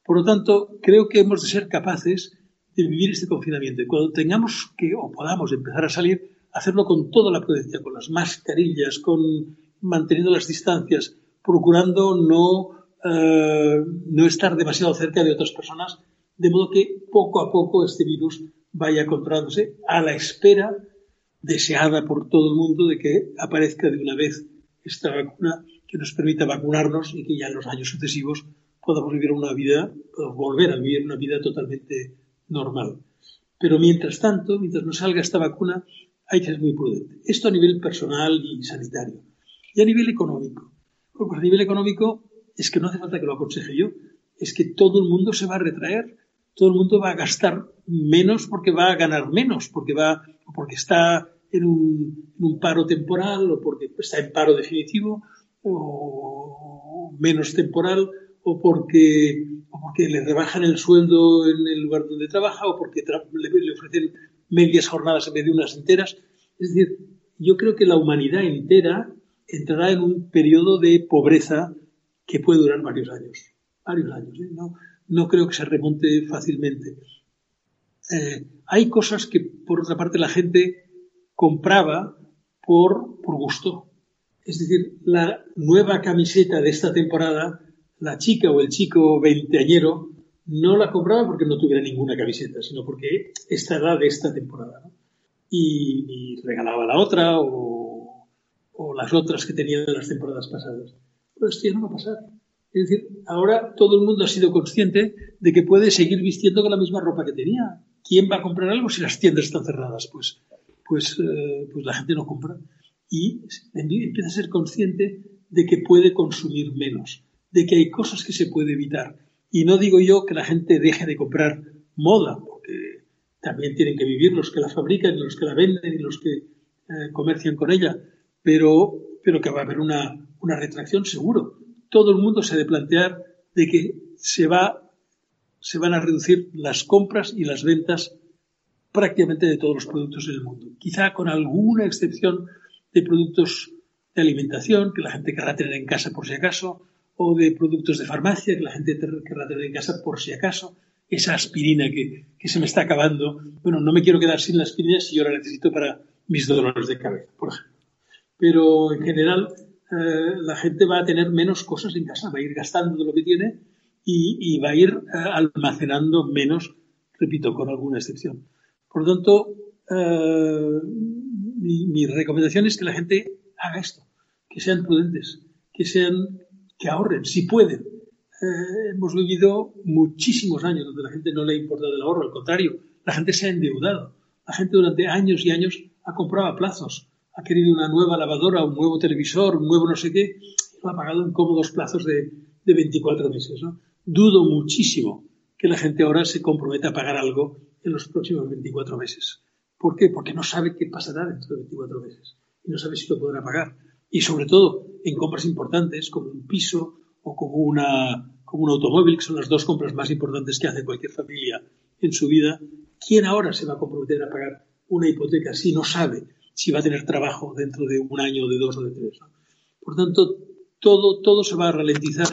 Por lo tanto, creo que hemos de ser capaces de vivir este confinamiento. Y cuando tengamos que o podamos empezar a salir, hacerlo con toda la prudencia, con las mascarillas, con manteniendo las distancias, procurando no eh, no estar demasiado cerca de otras personas, de modo que poco a poco este virus vaya controlándose a la espera deseada por todo el mundo de que aparezca de una vez esta vacuna que nos permita vacunarnos y que ya en los años sucesivos podamos vivir una vida, volver a vivir una vida totalmente normal. Pero mientras tanto, mientras no salga esta vacuna, hay que ser muy prudente. Esto a nivel personal y sanitario. Y a nivel económico. Porque a nivel económico es que no hace falta que lo aconseje yo, es que todo el mundo se va a retraer, todo el mundo va a gastar menos porque va a ganar menos, porque va, porque está en un, paro temporal o porque está en paro definitivo o menos temporal o porque, porque le rebajan el sueldo en el lugar donde trabaja o porque le, le ofrecen medias jornadas en vez de unas enteras. Es decir, yo creo que la humanidad entera entrará en un periodo de pobreza que puede durar varios años. Varios años. ¿eh? No, no, creo que se remonte fácilmente. Eh, hay cosas que, por otra parte, la gente compraba por, por gusto. Es decir, la nueva camiseta de esta temporada, la chica o el chico veinteañero no la compraba porque no tuviera ninguna camiseta, sino porque esta era de esta temporada. Y, regalaba la otra o, o, las otras que tenía de las temporadas pasadas. Pero esto ya no va a pasar. Es decir, ahora todo el mundo ha sido consciente de que puede seguir vistiendo con la misma ropa que tenía. ¿Quién va a comprar algo si las tiendas están cerradas? Pues, pues, eh, pues la gente no compra. Y empieza a ser consciente de que puede consumir menos, de que hay cosas que se puede evitar. Y no digo yo que la gente deje de comprar moda, porque también tienen que vivir los que la fabrican, los que la venden y los que eh, comercian con ella, pero, pero que va a haber una, una retracción seguro todo el mundo se ha de plantear de que se, va, se van a reducir las compras y las ventas prácticamente de todos los productos en el mundo. Quizá con alguna excepción de productos de alimentación que la gente querrá tener en casa por si acaso, o de productos de farmacia que la gente querrá tener en casa por si acaso, esa aspirina que, que se me está acabando. Bueno, no me quiero quedar sin la aspirina si yo la necesito para mis dolores de cabeza, por ejemplo. Pero en general eh, la gente va a tener menos cosas en casa, va a ir gastando de lo que tiene y, va a ir eh, almacenando menos, repito, con alguna excepción. Por lo tanto, eh, mi, recomendación es que la gente haga esto, que sean prudentes, que sean, que ahorren, si pueden. hemos vivido muchísimos años donde la gente no le ha importado el ahorro, al contrario, la gente se ha endeudado. La gente durante años y años ha comprado a plazos, ha querido una nueva lavadora, un nuevo televisor, un nuevo no sé qué, lo ha pagado en cómodos plazos de, de 24 meses. ¿no? Dudo muchísimo que la gente ahora se comprometa a pagar algo en los próximos 24 meses. ¿Por qué? Porque no sabe qué pasará dentro de 24 meses y no sabe si lo podrá pagar. Y sobre todo en compras importantes como un piso o como, una, como un automóvil, que son las dos compras más importantes que hace cualquier familia en su vida, ¿quién ahora se va a comprometer a pagar una hipoteca si no sabe si va a tener trabajo dentro de un año, de dos o de tres. Por tanto, todo, todo se va a ralentizar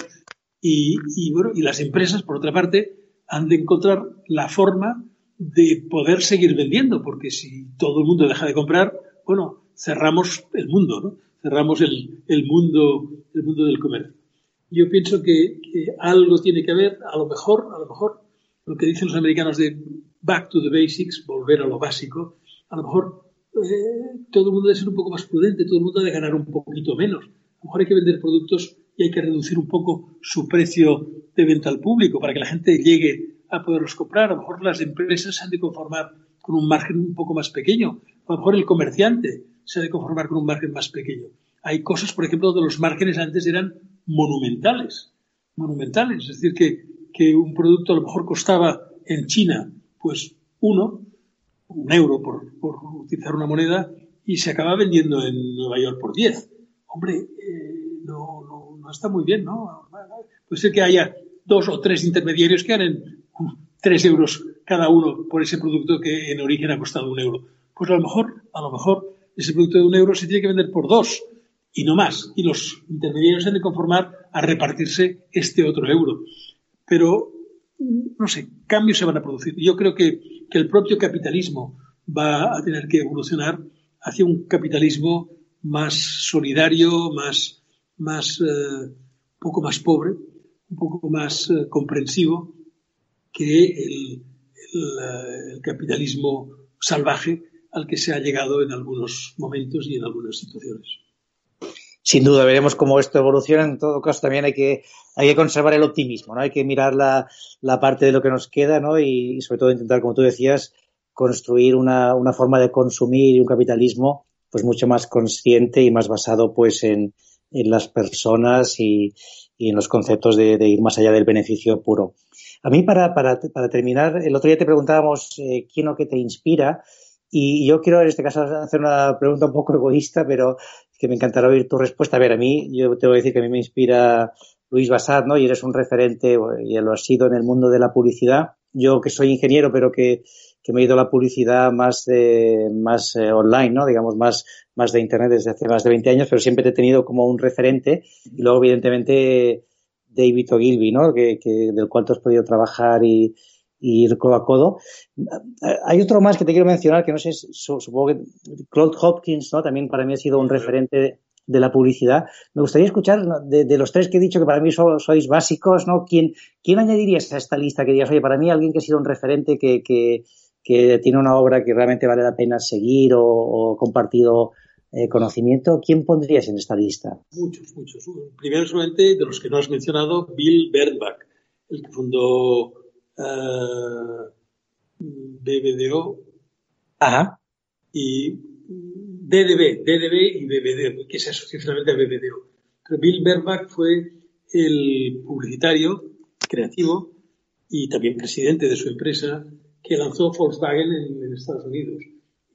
y, bueno, y las empresas, por otra parte, han de encontrar la forma de poder seguir vendiendo, porque si todo el mundo deja de comprar, bueno, cerramos el mundo, ¿no? Cerramos el, el mundo, el mundo del comercio. Yo pienso que, que, algo tiene que haber, a lo mejor, a lo mejor, lo que dicen los americanos de back to the basics, volver a lo básico, a lo mejor eh, todo el mundo debe ser un poco más prudente, todo el mundo debe ganar un poquito menos. A lo mejor hay que vender productos y hay que reducir un poco su precio de venta al público para que la gente llegue a poderlos comprar. A lo mejor las empresas se han de conformar con un margen un poco más pequeño. A lo mejor el comerciante se ha de conformar con un margen más pequeño. Hay cosas, por ejemplo, donde los márgenes antes eran monumentales. Monumentales. Es decir, que, que un producto a lo mejor costaba en China, pues uno, un euro por, utilizar una moneda y se acaba vendiendo en Nueva York por 10. Hombre, eh, no, no, está muy bien, ¿no? Puede ser que haya dos o tres intermediarios que ganen tres euros cada uno por ese producto que en origen ha costado un euro. Pues a lo mejor, a lo mejor ese producto de un euro se tiene que vender por dos y no más. Y los intermediarios han de conformar a repartirse este otro euro. Pero, no sé, cambios se van a producir. Yo creo que el propio capitalismo va a tener que evolucionar hacia un capitalismo más solidario, más, más eh, un poco más pobre, un poco más eh, comprensivo que el, el, capitalismo salvaje al que se ha llegado en algunos momentos y en algunas situaciones. Sin duda, veremos cómo esto evoluciona. En todo caso, también hay que, hay que conservar el optimismo, ¿no? Hay que mirar la, la parte de lo que nos queda, ¿no? Y, y, sobre todo intentar, como tú decías, construir una, una forma de consumir y un capitalismo pues mucho más consciente y más basado pues en, en las personas y, y, en los conceptos de, ir más allá del beneficio puro. A mí, para, para, para terminar, el otro día te preguntábamos eh, quién o qué te inspira y yo quiero en este caso hacer una pregunta un poco egoísta, pero que me encantará oír tu respuesta. A ver, a mí, yo te voy a decir que a mí me inspira Luis Basad, ¿no? Y eres un referente, y lo has sido en el mundo de la publicidad. Yo que soy ingeniero, pero que, que me he ido a la publicidad más de, más eh, online, ¿no? Digamos, más, más de internet desde hace más de 20 años, pero siempre te he tenido como un referente. Y luego, evidentemente, David Ogilvy, ¿no? Que, que, del cual tú has podido trabajar y ir codo a codo. Hay otro más que te quiero mencionar, que no sé, supongo que Claude Hopkins, ¿no? También para mí ha sido un referente de la publicidad. Me gustaría escuchar de, los tres que he dicho que para mí sois básicos, ¿no? ¿Quién, ¿Quién añadirías a esta lista que digas, oye, para mí alguien que ha sido un referente que, que, tiene una obra que realmente vale la pena seguir o, compartido eh, conocimiento, ¿quién pondrías en esta lista? Muchos, muchos. Primero, solamente de los que no has mencionado, Bill Bernbach, el que fundó uh, eh, BBDO. Ajá. Y DDB, DDB y BBD, que se asoció finalmente a BBDO. Pero Bill Bernbach fue el publicitario creativo y también presidente de su empresa que lanzó Volkswagen en, Estados Unidos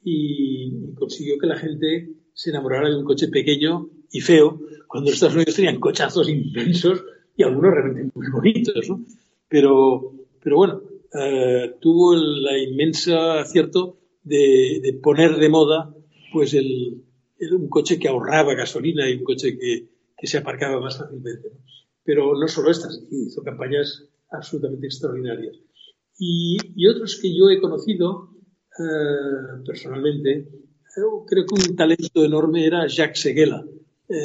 y, consiguió que la gente se enamorara de un coche pequeño y feo, cuando en Estados Unidos tenían cochazos inmensos y algunos realmente muy bonitos, ¿no? Pero, pero bueno, eh, tuvo el inmenso acierto de, poner de moda pues el, un coche que ahorraba gasolina y un coche que, se aparcaba más fácilmente. Pero no solo estas, hizo campañas absolutamente extraordinarias. Y, otros que yo he conocido eh, personalmente, eh, creo que un talento enorme era Jacques Seguela,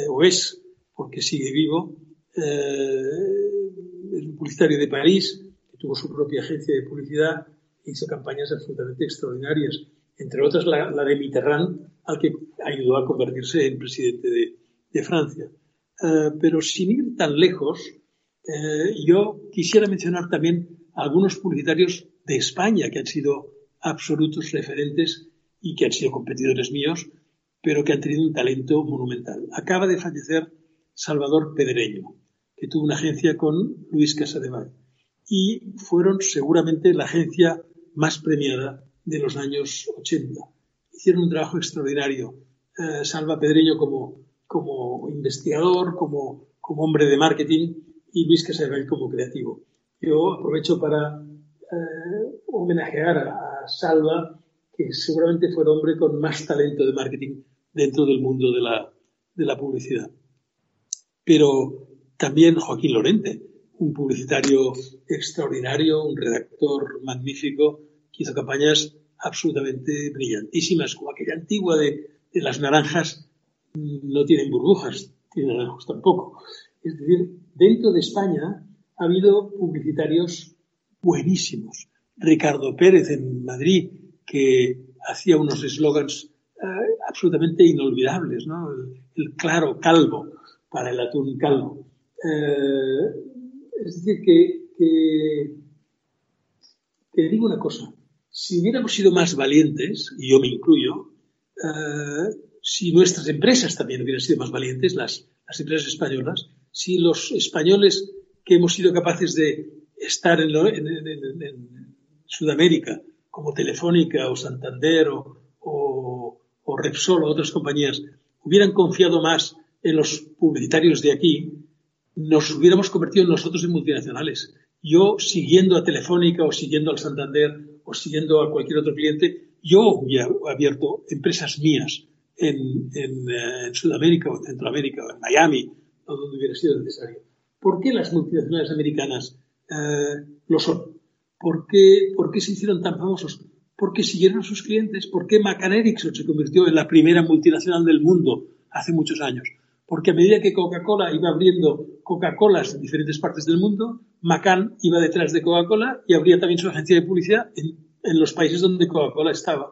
o es, porque sigue vivo, es un publicitario de París, tuvo su propia agencia de publicidad hizo campañas absolutamente extraordinarias, entre otras la, de Mitterrand, al que ayudó a convertirse en presidente de, Francia. Eh, pero sin ir tan lejos, eh, yo quisiera mencionar también algunos publicitarios de España que han sido absolutos referentes y que han sido competidores míos, pero que han tenido un talento monumental. Acaba de fallecer Salvador Pedreño, que tuvo una agencia con Luis Casadevall y fueron seguramente la agencia más premiada de los años 80. Hicieron un trabajo extraordinario. Eh, Salva Pedreño como, como investigador, como, como hombre de marketing y Luis Casadevall como creativo. Yo aprovecho para eh, homenajear a, Salva, que seguramente fue el hombre con más talento de marketing dentro del mundo de la, de la publicidad. Pero también Joaquín Lorente, un publicitario extraordinario, un redactor magnífico, que hizo campañas absolutamente brillantísimas, como aquella antigua de, las naranjas no tienen burbujas, tienen naranjos tampoco. Es decir, dentro de España ha habido publicitarios buenísimos. Ricardo Pérez en Madrid, que hacía unos eslogans eh, absolutamente inolvidables, ¿no? El, claro calvo para el atún calvo. Eh, es decir, que, te digo una cosa, si hubiéramos sido más valientes, y yo me incluyo, eh, si nuestras empresas también hubieran sido más valientes, las, empresas españolas, si los españoles que hemos sido capaces de estar en, Sudamérica, como Telefónica o Santander o Repsol o otras compañías, hubieran confiado más en los publicitarios de aquí, nos hubiéramos convertido nosotros en multinacionales. Yo, siguiendo a Telefónica o siguiendo al Santander o siguiendo a cualquier otro cliente, yo hubiera abierto empresas mías en, eh, Sudamérica o en Centroamérica o en Miami o donde hubiera sido necesario. ¿Por qué las multinacionales americanas eh, lo son? ¿Por qué, ¿Por qué se hicieron tan famosos? Porque siguieron a sus clientes. ¿Por qué Erickson se convirtió en la primera multinacional del mundo hace muchos años? Porque a medida que Coca-Cola iba abriendo Coca-Colas en diferentes partes del mundo, McCann iba detrás de Coca-Cola y abría también su agencia de publicidad en, los países donde Coca-Cola estaba.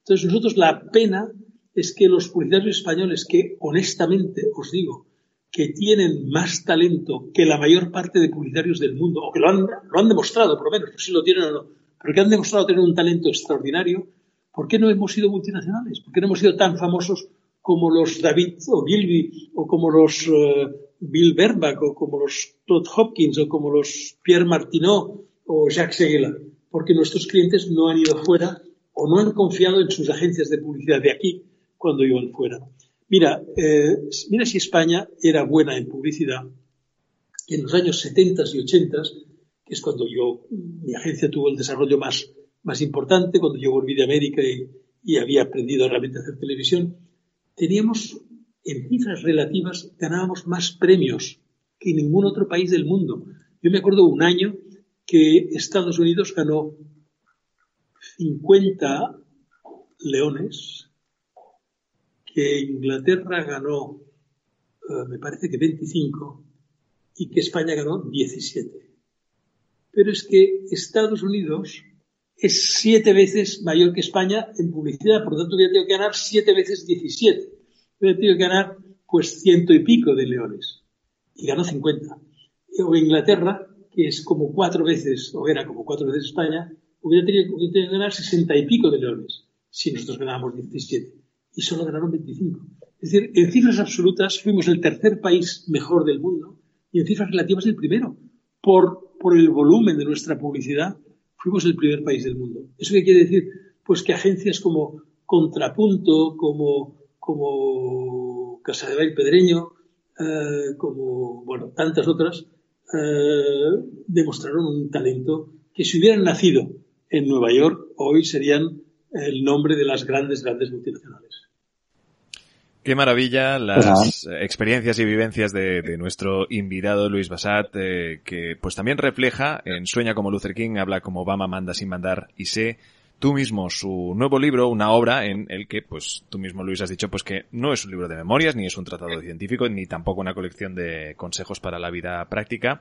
Entonces, nosotros la pena es que los publicitarios españoles, que honestamente os digo, que tienen más talento que la mayor parte de publicitarios del mundo, o que lo han, demostrado, por lo menos, no si lo tienen o no, pero que han demostrado tener un talento extraordinario, ¿por qué no hemos sido multinacionales? ¿Por qué no hemos sido tan famosos como los David Ogilvy o como los eh, Bill Bernbach o como los Todd Hopkins o como los Pierre Martineau o Jacques Seguela, porque nuestros clientes no han ido fuera o no han confiado en sus agencias de publicidad de aquí cuando iban fuera. Mira, eh, mira si España era buena en publicidad en los años 70 y 80, que es cuando yo, mi agencia tuvo el desarrollo más, más importante, cuando yo volví de América y, y había aprendido realmente a hacer televisión, teníamos en cifras relativas, ganábamos más premios que ningún otro país del mundo. Yo me acuerdo un año que Estados Unidos ganó 50 leones, que Inglaterra ganó me parece que 25, y que España ganó 17. Pero es que Estados Unidos es siete veces mayor que España en publicidad, por lo tanto hubiera tenido que ganar siete veces 17. Hubiera tenido que ganar pues ciento y pico de leones. Y ganó 50. O Inglaterra, que es como cuatro veces, o era como cuatro veces España, hubiera tenido, que ganar sesenta y pico de leones si nosotros ganábamos 17. Y solo ganaron 25. Es decir, en cifras absolutas fuimos el tercer país mejor del mundo y en cifras relativas el primero. Por, por el volumen de nuestra publicidad, fuimos el primer país del mundo. ¿Eso qué quiere decir? Pues que agencias como Contrapunto, como, como Casa de Bail Pedreño, eh, como bueno, tantas otras, eh, demostraron un talento que si hubieran nacido en Nueva York, hoy serían el nombre de las grandes, grandes multinacionales. Qué maravilla las experiencias y vivencias de, nuestro invitado Luis Basat, eh, que pues también refleja en Sueña como Luther King, habla como Obama manda sin mandar y sé tú mismo su nuevo libro, una obra en el que, pues, tú mismo, Luis, has dicho, pues que no es un libro de memorias, ni es un tratado científico, ni tampoco una colección de consejos para la vida práctica,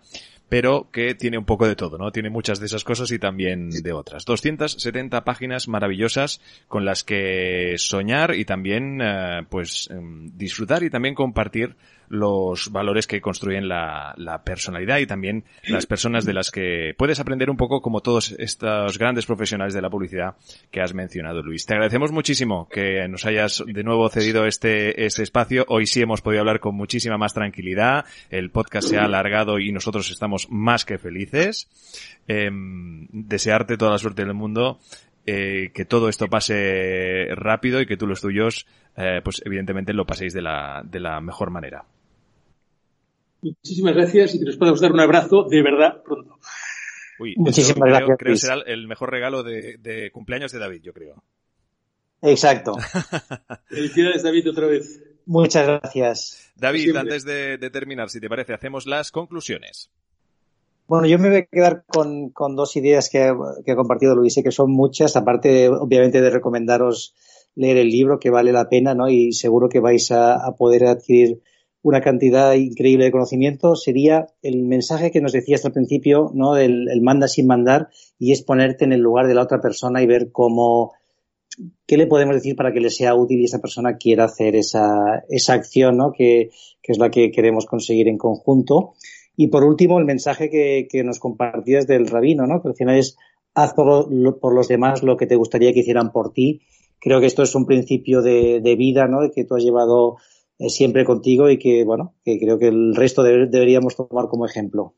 pero que tiene un poco de todo, ¿no? Tiene muchas de esas cosas y también de otras. 270 páginas maravillosas con las que soñar y también, eh, pues, em, disfrutar y también compartir los valores que construyen la, la, personalidad y también las personas de las que puedes aprender un poco como todos estos grandes profesionales de la publicidad que has mencionado, Luis. Te agradecemos muchísimo que nos hayas de nuevo cedido este, este espacio. Hoy sí hemos podido hablar con muchísima más tranquilidad. El podcast se ha alargado y nosotros estamos más que felices. Em, desearte toda la suerte del mundo. Eh, que todo esto pase rápido y que tú los tuyos, eh, pues evidentemente lo paséis de la, de la mejor manera. Muchísimas gracias y que nos podamos dar un abrazo de verdad pronto. Uy, Muchísimas gracias. Creo que será el mejor regalo de, cumpleaños de David, yo creo. Exacto. (laughs) Felicidades, David, otra vez. Muchas gracias. David, antes de, terminar, si te parece, hacemos las conclusiones. Bueno, yo me voy a quedar con, dos ideas que, ha compartido Luis, que son muchas, aparte, obviamente, de recomendaros leer el libro, que vale la pena, ¿no? Y seguro que vais a poder adquirir una cantidad increíble de conocimiento, sería el mensaje que nos decías al principio, ¿no? Del el manda sin mandar, y es ponerte en el lugar de la otra persona y ver cómo, qué le podemos decir para que le sea útil y esa persona quiera hacer esa, esa acción, ¿no? Que, que es la que queremos conseguir en conjunto. Y por último, el mensaje que, que nos compartías del rabino, ¿no? Que al final es haz por, por, los demás lo que te gustaría que hicieran por ti. Creo que esto es un principio de, de vida, ¿no? Que tú has llevado siempre contigo y que, bueno, que creo que el resto deberíamos tomar como ejemplo.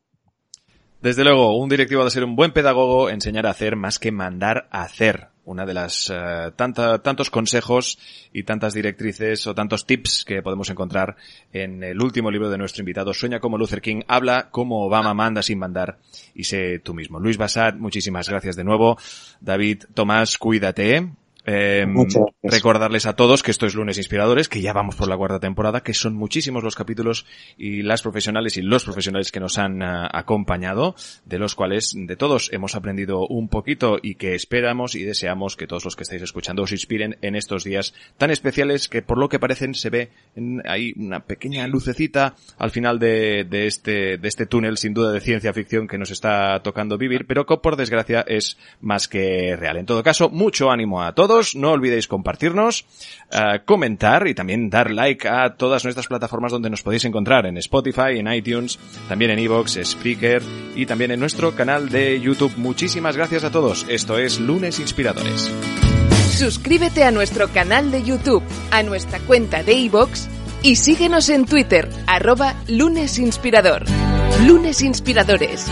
Desde luego, un directivo ha de ser un buen pedagogo, enseñar a hacer más que mandar a hacer. Una de las uh, tantos consejos y tantas directrices o tantos tips que podemos encontrar en el último libro de nuestro invitado, Sueña como Luther King, habla como Obama manda sin mandar y sé tú mismo. Luis Basad, muchísimas gracias de nuevo. David Tomás, cuídate. Eh, recordarles a todos que esto es Lunes Inspiradores, que ya vamos por la cuarta temporada, que son muchísimos los capítulos y las profesionales y los profesionales que nos han uh, acompañado, de los cuales de todos hemos aprendido un poquito y que esperamos y deseamos que todos los que estáis escuchando os inspiren en estos días tan especiales que por lo que parecen se ve en, ahí una pequeña lucecita al final de, de, este, de este túnel sin duda de ciencia ficción que nos está tocando vivir, pero que por desgracia es más que real. En todo caso, mucho ánimo a todos no olvidéis compartirnos, eh, comentar y también dar like a todas nuestras plataformas donde nos podéis encontrar, en Spotify, en iTunes, también en Evox, Spreaker y también en nuestro canal de YouTube. Muchísimas gracias a todos. Esto es Lunes Inspiradores. Suscríbete a nuestro canal de YouTube, a nuestra cuenta de Evox y síguenos en Twitter, arroba lunesinspirador. Lunes Inspiradores.